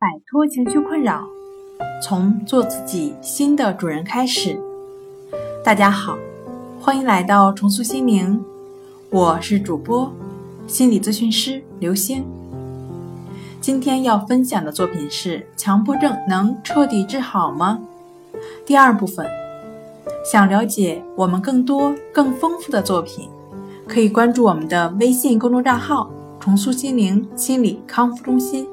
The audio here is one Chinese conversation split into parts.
摆脱情绪困扰，从做自己新的主人开始。大家好，欢迎来到重塑心灵，我是主播心理咨询师刘星。今天要分享的作品是：强迫症能彻底治好吗？第二部分。想了解我们更多、更丰富的作品，可以关注我们的微信公众账号“重塑心灵心理康复中心”。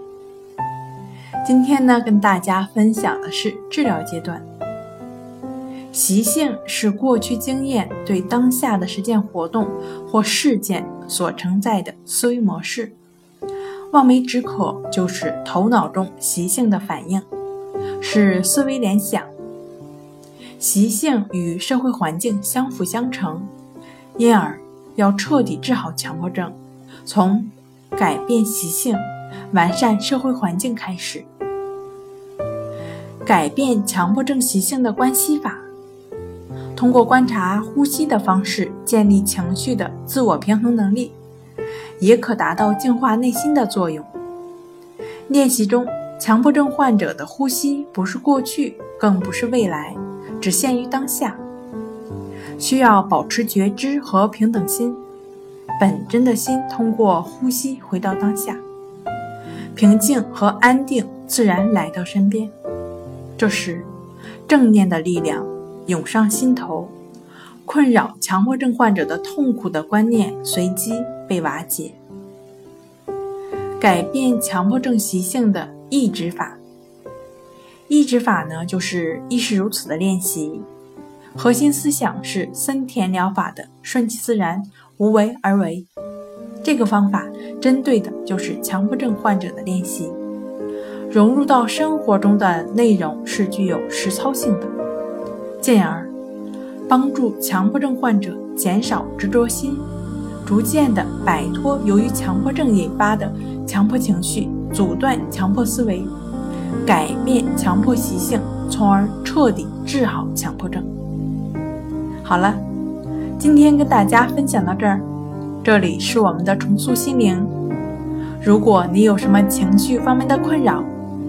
今天呢，跟大家分享的是治疗阶段。习性是过去经验对当下的实践活动或事件所承载的思维模式。望梅止渴就是头脑中习性的反应，是思维联想。习性与社会环境相辅相成，因而要彻底治好强迫症，从改变习性、完善社会环境开始。改变强迫症习性的关系法，通过观察呼吸的方式建立情绪的自我平衡能力，也可达到净化内心的作用。练习中，强迫症患者的呼吸不是过去，更不是未来。只限于当下，需要保持觉知和平等心，本真的心通过呼吸回到当下，平静和安定自然来到身边。这时，正念的力量涌上心头，困扰强迫症患者的痛苦的观念随即被瓦解。改变强迫症习性的抑制法。抑制法呢，就是亦是如此的练习，核心思想是森田疗法的顺其自然、无为而为。这个方法针对的就是强迫症患者的练习，融入到生活中的内容是具有实操性的，进而帮助强迫症患者减少执着心，逐渐的摆脱由于强迫症引发的强迫情绪，阻断强迫思维。改变强迫习性，从而彻底治好强迫症。好了，今天跟大家分享到这儿。这里是我们的重塑心灵。如果你有什么情绪方面的困扰，